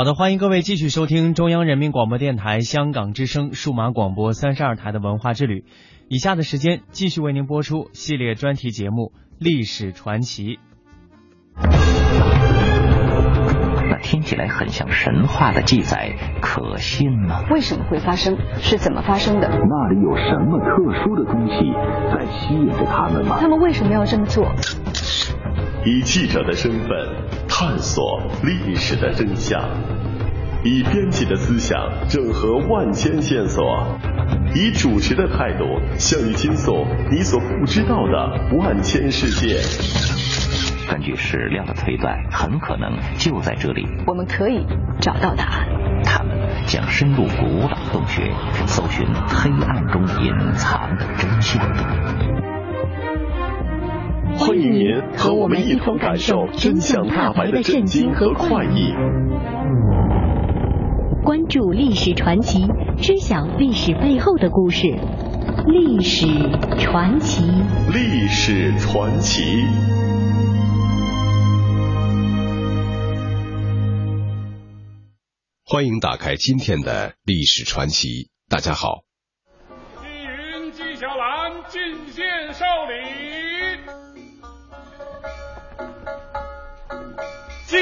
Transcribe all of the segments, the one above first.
好的，欢迎各位继续收听中央人民广播电台香港之声数码广播三十二台的文化之旅。以下的时间继续为您播出系列专题节目《历史传奇》。那听起来很像神话的记载，可信吗？为什么会发生？是怎么发生的？那里有什么特殊的东西在吸引着他们吗？他们为什么要这么做？以记者的身份探索历史的真相，以编辑的思想整合万千线索，以主持的态度向你倾诉你所不知道的万千世界。根据史料的推断，很可能就在这里，我们可以找到答案。他们将深入古老洞穴，搜寻黑暗中隐藏的真相。欢迎您和我们一同感受真相大白的震惊和快意。关注历史传奇，知晓历史背后的故事。历史传奇，历史传奇。欢迎打开今天的历史传奇。大家好。金云纪晓岚进献少礼。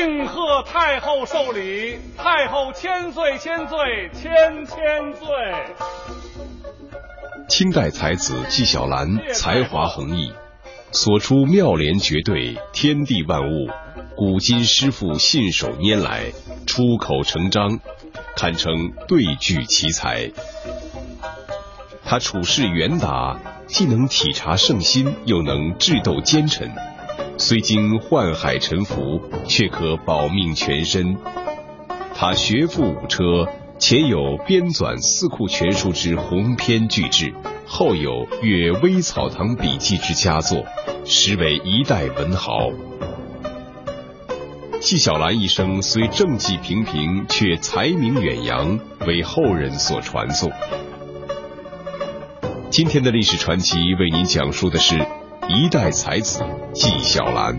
敬贺太后寿礼，太后千岁千岁千千岁。清代才子纪晓岚才华横溢，所出妙联绝对，天地万物，古今诗赋信手拈来，出口成章，堪称对句奇才。他处事圆达，既能体察圣心，又能智斗奸臣。虽经宦海沉浮，却可保命全身。他学富五车，前有编纂《四库全书》之鸿篇巨制，后有《阅微草堂笔记》之佳作，实为一代文豪。纪晓岚一生虽政绩平平，却才名远扬，为后人所传颂。今天的历史传奇为您讲述的是。一代才子纪晓岚。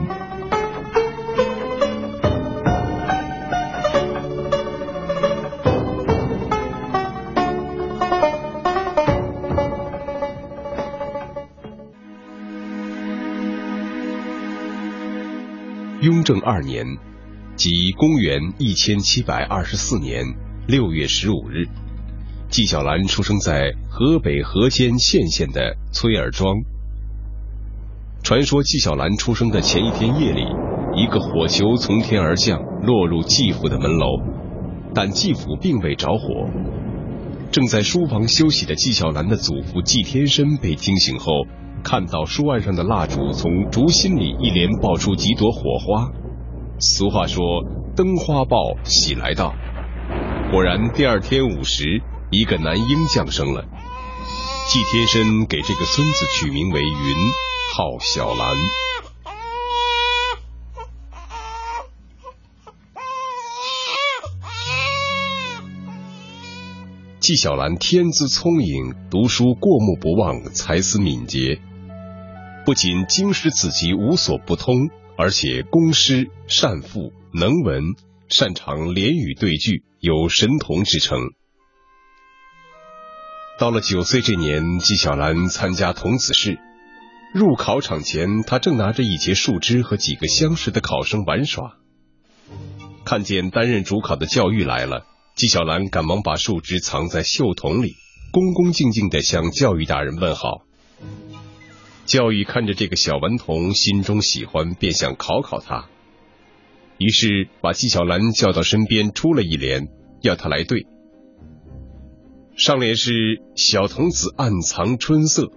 雍正二年，即公元一千七百二十四年六月十五日，纪晓岚出生在河北河间献县的崔尔庄。传说纪晓岚出生的前一天夜里，一个火球从天而降，落入纪府的门楼，但纪府并未着火。正在书房休息的纪晓岚的祖父纪天申被惊醒后，看到书案上的蜡烛从烛心里一连爆出几朵火花。俗话说“灯花爆，喜来到”。果然，第二天午时，一个男婴降生了。纪天申给这个孙子取名为云。号小兰。纪晓岚天资聪颖，读书过目不忘，才思敏捷，不仅经史子集无所不通，而且工诗善赋，能文，擅长联语对句，有神童之称。到了九岁这年，纪晓岚参加童子试。入考场前，他正拿着一截树枝和几个相识的考生玩耍。看见担任主考的教育来了，纪晓岚赶忙把树枝藏在袖筒里，恭恭敬敬地向教育大人问好。教育看着这个小顽童，心中喜欢，便想考考他。于是把纪晓岚叫到身边，出了一联，要他来对。上联是“小童子暗藏春色”，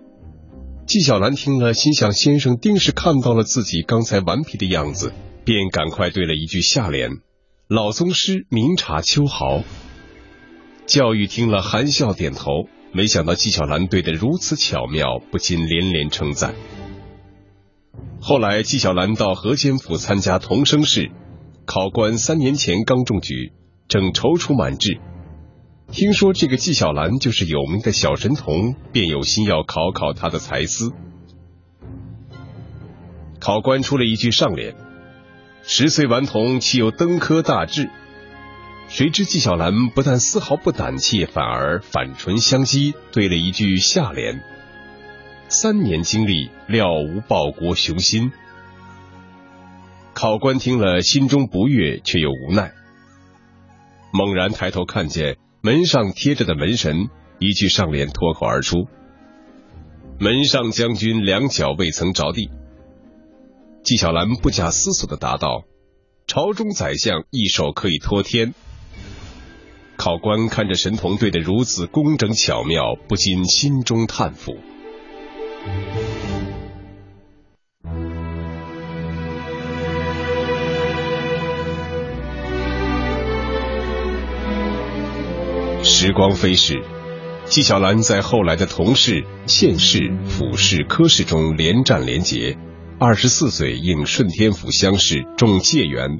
纪晓岚听了，心想先生定是看到了自己刚才顽皮的样子，便赶快对了一句下联：“老宗师明察秋毫。”教育听了，含笑点头。没想到纪晓岚对得如此巧妙，不禁连连称赞。后来纪晓岚到河间府参加童生试，考官三年前刚中举，正踌躇满志。听说这个纪晓岚就是有名的小神童，便有心要考考他的才思。考官出了一句上联：“十岁顽童岂有登科大志？”谁知纪晓岚不但丝毫不胆怯，反而反唇相讥，对了一句下联：“三年经历，料无报国雄心。”考官听了，心中不悦，却又无奈。猛然抬头看见。门上贴着的门神，一句上联脱口而出：“门上将军两脚未曾着地。”纪晓岚不假思索的答道：“朝中宰相一手可以托天。”考官看着神童对的如此工整巧妙，不禁心中叹服。时光飞逝，纪晓岚在后来的同试、县试、府试、科试中连战连捷。二十四岁应顺天府乡试中解元。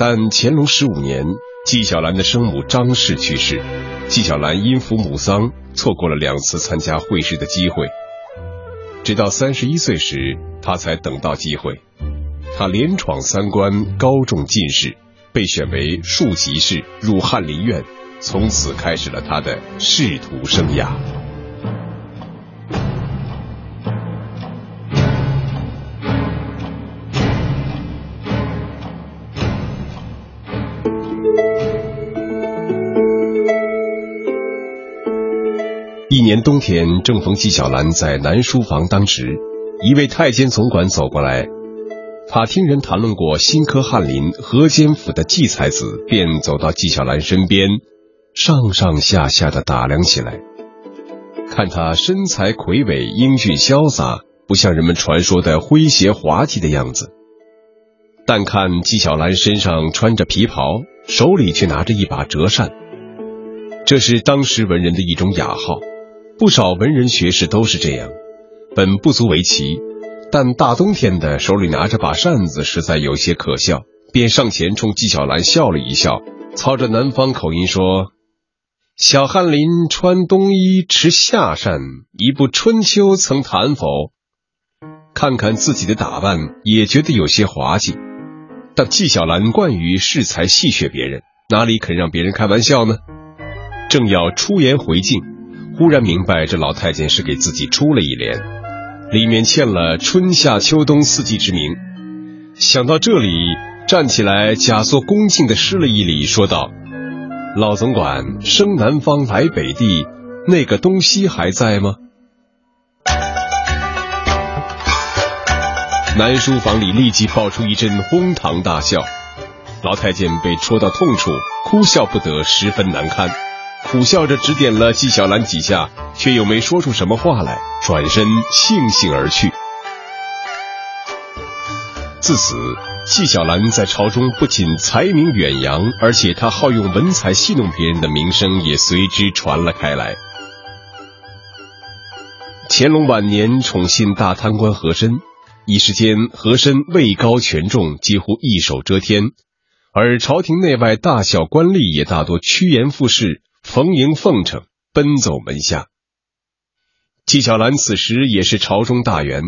但乾隆十五年，纪晓岚的生母张氏去世，纪晓岚因服母丧，错过了两次参加会试的机会。直到三十一岁时，他才等到机会。他连闯三关，高中进士，被选为庶吉士，入翰林院。从此开始了他的仕途生涯。一年冬天，正逢纪晓岚在南书房当值，一位太监总管走过来，他听人谈论过新科翰林河间府的纪才子，便走到纪晓岚身边。上上下下的打量起来，看他身材魁伟、英俊潇洒，不像人们传说的诙谐滑稽的样子。但看纪晓岚身上穿着皮袍，手里却拿着一把折扇，这是当时文人的一种雅号。不少文人学士都是这样，本不足为奇，但大冬天的手里拿着把扇子，实在有些可笑，便上前冲纪晓岚笑了一笑，操着南方口音说。小翰林穿冬衣持夏扇，一部《春秋》曾谈否？看看自己的打扮，也觉得有些滑稽。但纪晓岚惯于恃才戏谑别人，哪里肯让别人开玩笑呢？正要出言回敬，忽然明白这老太监是给自己出了一联，里面欠了春夏秋冬四季之名。想到这里，站起来假作恭敬的施了一礼，说道。老总管生南方来北地，那个东西还在吗？南书房里立即爆出一阵哄堂大笑，老太监被戳到痛处，哭笑不得，十分难堪，苦笑着指点了纪晓岚几下，却又没说出什么话来，转身悻悻而去。自此。纪晓岚在朝中不仅才名远扬，而且他好用文采戏弄别人的名声也随之传了开来。乾隆晚年宠信大贪官和珅，一时间和珅位高权重，几乎一手遮天，而朝廷内外大小官吏也大多趋炎附势，逢迎奉承，奔走门下。纪晓岚此时也是朝中大员，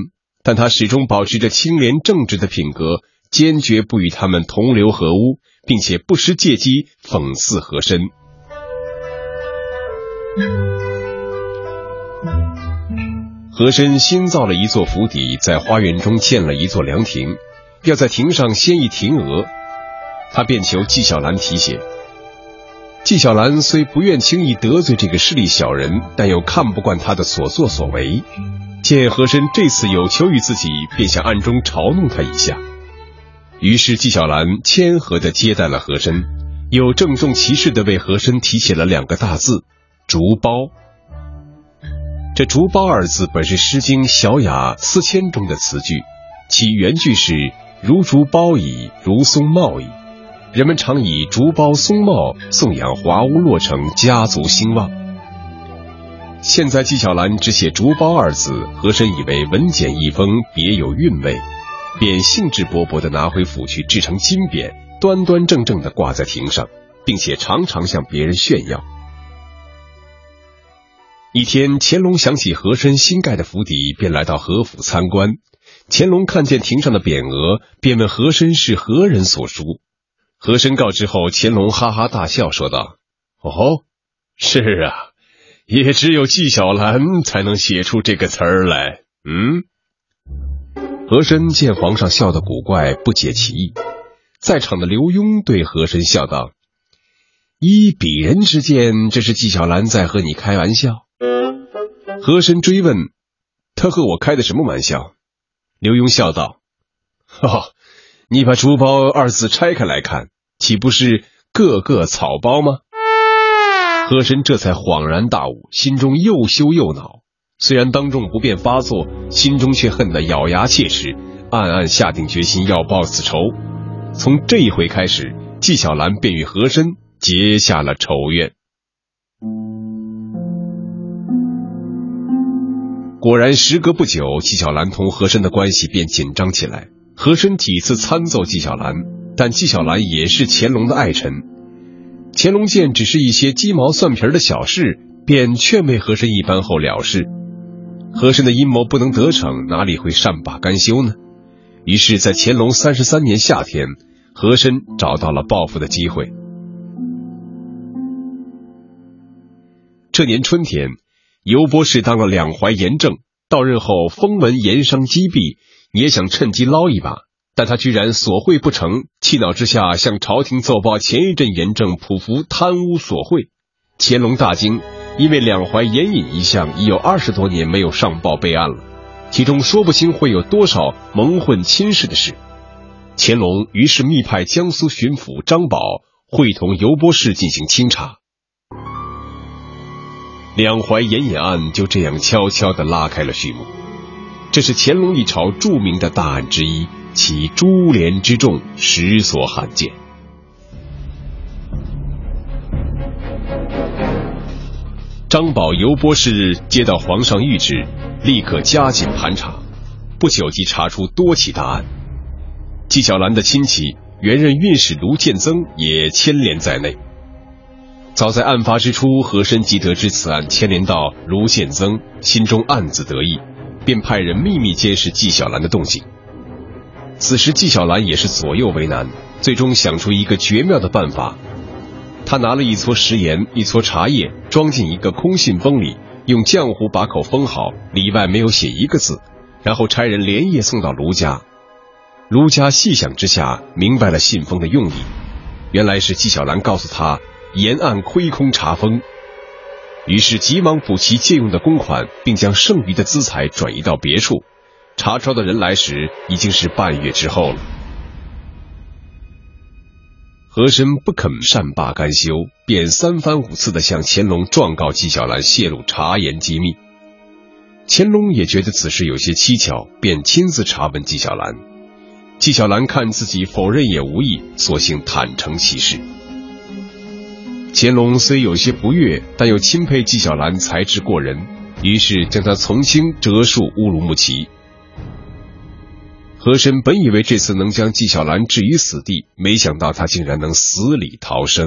但他始终保持着清廉正直的品格。坚决不与他们同流合污，并且不时借机讽刺和珅。和珅新造了一座府邸，在花园中建了一座凉亭，要在亭上掀一亭额。他便求纪晓岚提携。纪晓岚虽不愿轻易得罪这个势利小人，但又看不惯他的所作所为。见和珅这次有求于自己，便想暗中嘲弄他一下。于是纪晓岚谦和地接待了和珅，又郑重其事地为和珅题写了两个大字“竹苞”。这“竹苞”二字本是《诗经·小雅·思迁》中的词句，其原句是“如竹苞矣，如松茂矣”。人们常以竹苞松茂颂扬华屋落成，家族兴旺。现在纪晓岚只写“竹苞”二字，和珅以为文简意丰，别有韵味。便兴致勃勃地拿回府去制成金匾，端端正正地挂在亭上，并且常常向别人炫耀。一天，乾隆想起和珅新盖的府邸，便来到和府参观。乾隆看见亭上的匾额，便问和珅是何人所书。和珅告知后，乾隆哈哈大笑，说道：“哦，是啊，也只有纪晓岚才能写出这个词儿来。”嗯。和珅见皇上笑得古怪，不解其意。在场的刘墉对和珅笑道：“依鄙人之见，这是纪晓岚在和你开玩笑。”和珅追问：“他和我开的什么玩笑？”刘墉笑道：“哦，你把‘竹包’二字拆开来看，岂不是个个草包吗？”和珅这才恍然大悟，心中又羞又恼。虽然当众不便发作，心中却恨得咬牙切齿，暗暗下定决心要报此仇。从这一回开始，纪晓岚便与和珅结下了仇怨。果然，时隔不久，纪晓岚同和珅的关系便紧张起来。和珅几次参奏纪晓岚，但纪晓岚也是乾隆的爱臣。乾隆见只是一些鸡毛蒜皮的小事，便劝慰和珅一番后了事。和珅的阴谋不能得逞，哪里会善罢甘休呢？于是，在乾隆三十三年夏天，和珅找到了报复的机会。这年春天，尤波士当了两淮盐政，到任后风闻盐商积弊，也想趁机捞一把，但他居然索贿不成，气恼之下向朝廷奏报前一阵严正匍匐贪污索贿，乾隆大惊。因为两淮盐引一项已有二十多年没有上报备案了，其中说不清会有多少蒙混亲事的事。乾隆于是密派江苏巡抚张宝会同尤波士进行清查，两淮盐引案就这样悄悄地拉开了序幕。这是乾隆一朝著名的大案之一，其株连之众，实所罕见。张宝尤波士接到皇上谕旨，立刻加紧盘查，不久即查出多起大案。纪晓岚的亲戚原任御史卢建增也牵连在内。早在案发之初，和珅即得知此案牵连到卢建增，心中暗自得意，便派人秘密监视纪晓岚的动静。此时纪晓岚也是左右为难，最终想出一个绝妙的办法。他拿了一撮食盐，一撮茶叶，装进一个空信封里，用浆糊把口封好，里外没有写一个字，然后差人连夜送到卢家。卢家细想之下，明白了信封的用意，原来是纪晓岚告诉他沿岸亏空查封，于是急忙补齐借用的公款，并将剩余的资财转移到别处。查抄的人来时，已经是半月之后了。和珅不肯善罢甘休，便三番五次的向乾隆状告纪晓岚泄露茶盐机密。乾隆也觉得此事有些蹊跷，便亲自查问纪晓岚。纪晓岚看自己否认也无益，索性坦诚其事。乾隆虽有些不悦，但又钦佩纪晓岚才智过人，于是将他从轻折戍乌鲁木齐。和珅本以为这次能将纪晓岚置于死地，没想到他竟然能死里逃生。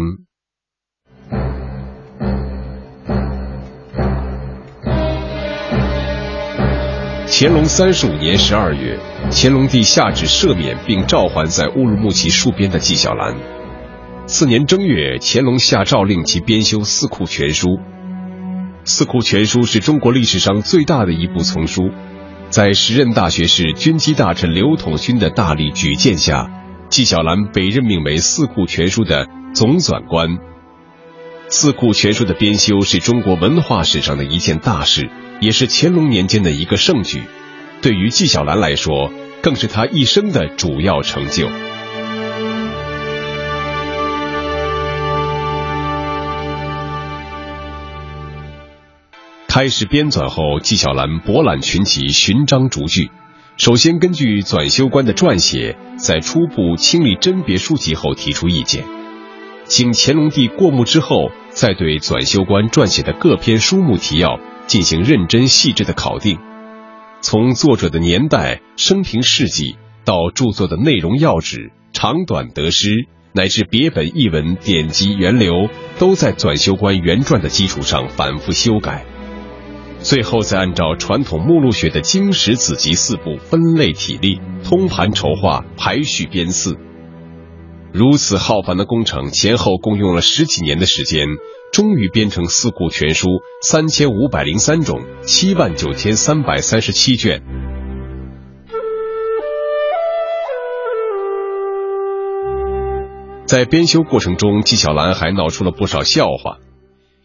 乾隆三十五年十二月，乾隆帝下旨赦免并召还在乌鲁木齐戍边的纪晓岚。次年正月，乾隆下诏令其编修《四库全书》。《四库全书》是中国历史上最大的一部丛书。在时任大学士、军机大臣刘统勋的大力举荐下，纪晓岚被任命为《四库全书》的总纂官。《四库全书》的编修是中国文化史上的一件大事，也是乾隆年间的一个盛举。对于纪晓岚来说，更是他一生的主要成就。开始编纂后，纪晓岚博览群棋，寻章逐句。首先根据纂修官的撰写，在初步清理甄别书籍后提出意见，请乾隆帝过目之后，再对纂修官撰写的各篇书目提要进行认真细致的考定。从作者的年代、生平事迹到著作的内容要旨、长短得失，乃至别本译文典籍源流，都在纂修官原传的基础上反复修改。最后再按照传统目录学的经史子集四部分类体例，通盘筹划、排序编四。如此浩繁的工程，前后共用了十几年的时间，终于编成《四库全书》三千五百零三种，七万九千三百三十七卷。在编修过程中，纪晓岚还闹出了不少笑话。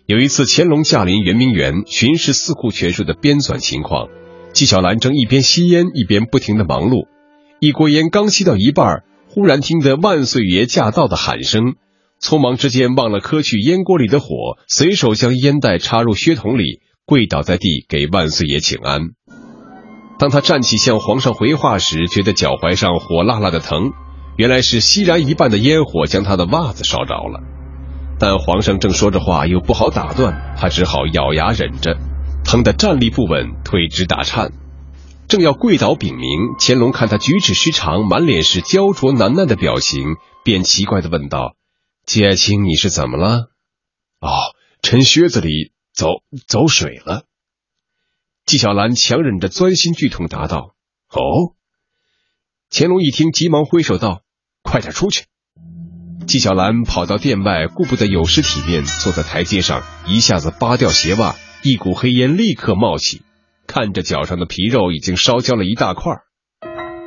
有一次，乾隆驾临圆明园巡视《四库全书》的编纂情况，纪晓岚正一边吸烟一边不停的忙碌。一锅烟刚吸到一半，忽然听得“万岁爷驾到”的喊声，匆忙之间忘了磕去烟锅里的火，随手将烟袋插入靴筒里，跪倒在地给万岁爷请安。当他站起向皇上回话时，觉得脚踝上火辣辣的疼，原来是吸燃一半的烟火将他的袜子烧着了。但皇上正说着话，又不好打断，他只好咬牙忍着，疼得站立不稳，腿直打颤。正要跪倒禀明，乾隆看他举止失常，满脸是焦灼难耐的表情，便奇怪的问道：“季爱卿，你是怎么了？”“哦，臣靴子里走走水了。”纪晓岚强忍着钻心剧痛答道：“哦。”乾隆一听，急忙挥手道：“快点出去。”纪晓岚跑到店外，顾不得有失体面，坐在台阶上，一下子扒掉鞋袜，一股黑烟立刻冒起，看着脚上的皮肉已经烧焦了一大块。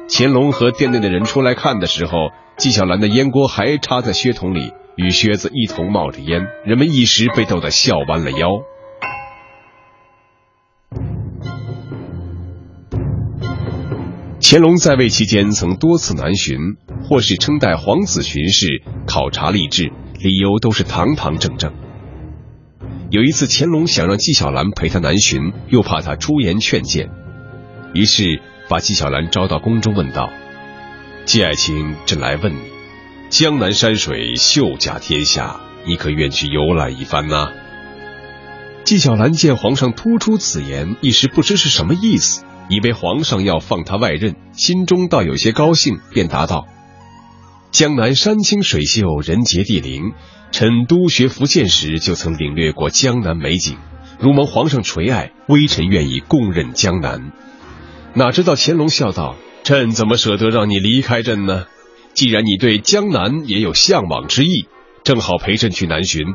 乾隆和店内的人出来看的时候，纪晓岚的烟锅还插在靴筒里，与靴子一同冒着烟，人们一时被逗得笑弯了腰。乾隆在位期间，曾多次南巡，或是称代皇子巡视考察吏治，理由都是堂堂正正。有一次，乾隆想让纪晓岚陪他南巡，又怕他出言劝谏，于是把纪晓岚招到宫中，问道：“纪爱卿，朕来问你，江南山水秀甲天下，你可愿去游览一番呢？”纪晓岚见皇上突出此言，一时不知是什么意思。以为皇上要放他外任，心中倒有些高兴，便答道：“江南山清水秀，人杰地灵。臣督学福建时就曾领略过江南美景，如蒙皇上垂爱，微臣愿意共任江南。”哪知道乾隆笑道：“朕怎么舍得让你离开朕呢？既然你对江南也有向往之意，正好陪朕去南巡。”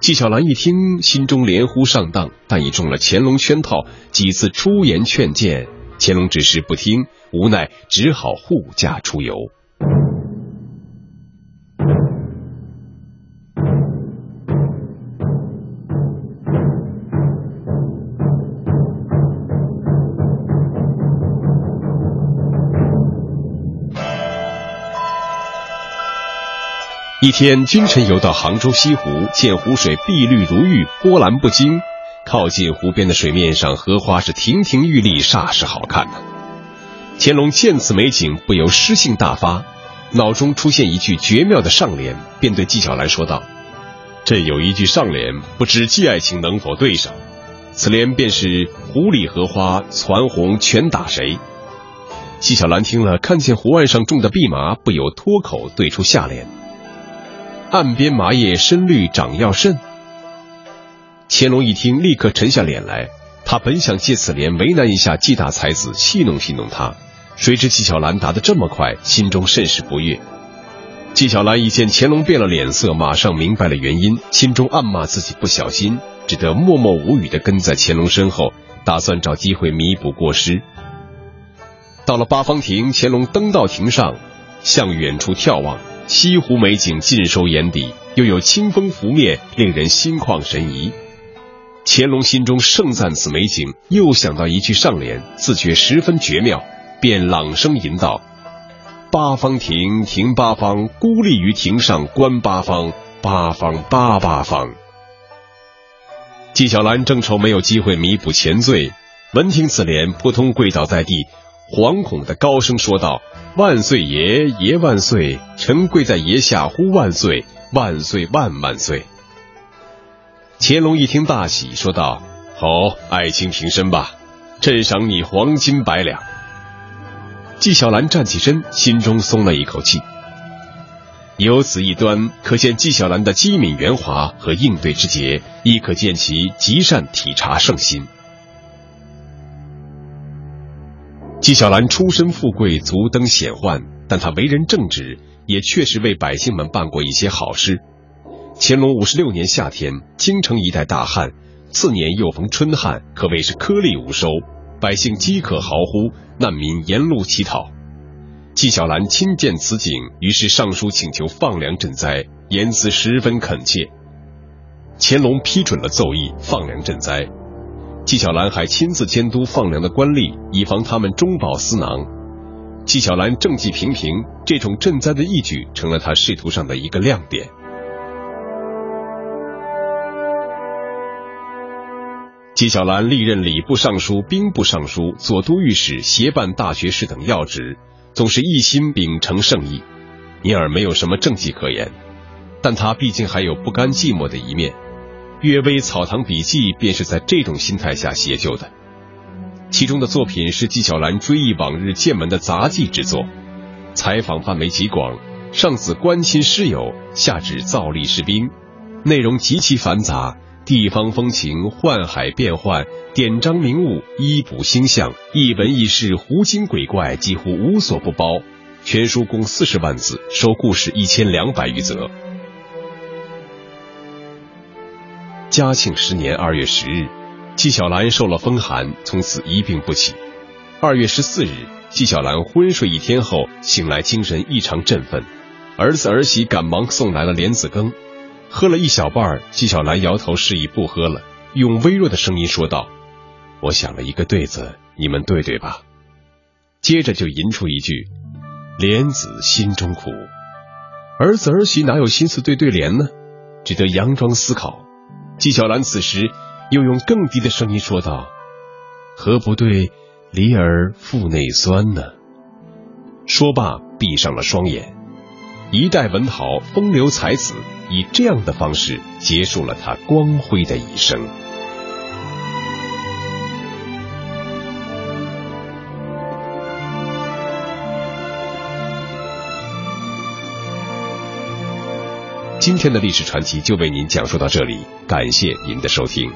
纪晓岚一听，心中连呼上当，但已中了乾隆圈套，几次出言劝谏，乾隆只是不听，无奈只好护驾出游。一天，君臣游到杭州西湖，见湖水碧绿如玉，波澜不惊。靠近湖边的水面上，荷花是亭亭玉立，煞是好看呐。乾隆见此美景，不由诗兴大发，脑中出现一句绝妙的上联，便对纪晓岚说道：“这有一句上联，不知季爱卿能否对上？此联便是‘湖里荷花攒红全打谁’。”纪晓岚听了，看见湖岸上种的蓖麻，不由脱口对出下联。岸边麻叶深绿长药甚。乾隆一听，立刻沉下脸来。他本想借此联为难一下纪大才子，戏弄戏弄他，谁知纪晓岚答得这么快，心中甚是不悦。纪晓岚一见乾隆变了脸色，马上明白了原因，心中暗骂自己不小心，只得默默无语的跟在乾隆身后，打算找机会弥补过失。到了八方亭，乾隆登到亭上，向远处眺望。西湖美景尽收眼底，又有清风拂面，令人心旷神怡。乾隆心中盛赞此美景，又想到一句上联，自觉十分绝妙，便朗声吟道：“八方亭，亭八方，孤立于亭上观八方，八方八八方。”纪晓岚正愁没有机会弥补前罪，闻听此联，扑通跪倒在地，惶恐的高声说道：“万岁爷，爷万岁！臣跪在爷下呼万岁，万岁万万岁！”乾隆一听大喜，说道：“好，爱卿平身吧，朕赏你黄金百两。”纪晓岚站起身，心中松了一口气。由此一端，可见纪晓岚的机敏圆滑和应对之节，亦可见其极善体察圣心。纪晓岚出身富贵，足登显宦，但他为人正直，也确实为百姓们办过一些好事。乾隆五十六年夏天，京城一带大旱，次年又逢春旱，可谓是颗粒无收，百姓饥渴嚎呼，难民沿路乞讨。纪晓岚亲见此景，于是上书请求放粮赈灾，言辞十分恳切。乾隆批准了奏议，放粮赈灾。纪晓岚还亲自监督放粮的官吏，以防他们中饱私囊。纪晓岚政绩平平，这种赈灾的义举成了他仕途上的一个亮点。纪晓岚历任礼部尚书、兵部尚书、左都御史、协办大学士等要职。总是一心秉承圣意，因而没有什么政绩可言。但他毕竟还有不甘寂寞的一面，《阅微草堂笔记》便是在这种心态下写就的。其中的作品是纪晓岚追忆往日见闻的杂记之作，采访范围极广，上自关心师友，下至造历士兵，内容极其繁杂。地方风情、宦海变幻、典章名物、医卜星象、一文一事、狐精鬼怪，几乎无所不包。全书共四十万字，收故事一千两百余则。嘉庆十年二月十日，纪晓岚受了风寒，从此一病不起。二月十四日，纪晓岚昏睡一天后醒来，精神异常振奋。儿子儿媳赶忙送来了莲子羹。喝了一小半，纪晓岚摇头示意不喝了，用微弱的声音说道：“我想了一个对子，你们对对吧？”接着就吟出一句：“莲子心中苦。”儿子儿媳哪有心思对对联呢？只得佯装思考。纪晓岚此时又用更低的声音说道：“何不对梨儿腹内酸呢？”说罢，闭上了双眼。一代文豪，风流才子。以这样的方式结束了他光辉的一生。今天的历史传奇就为您讲述到这里，感谢您的收听。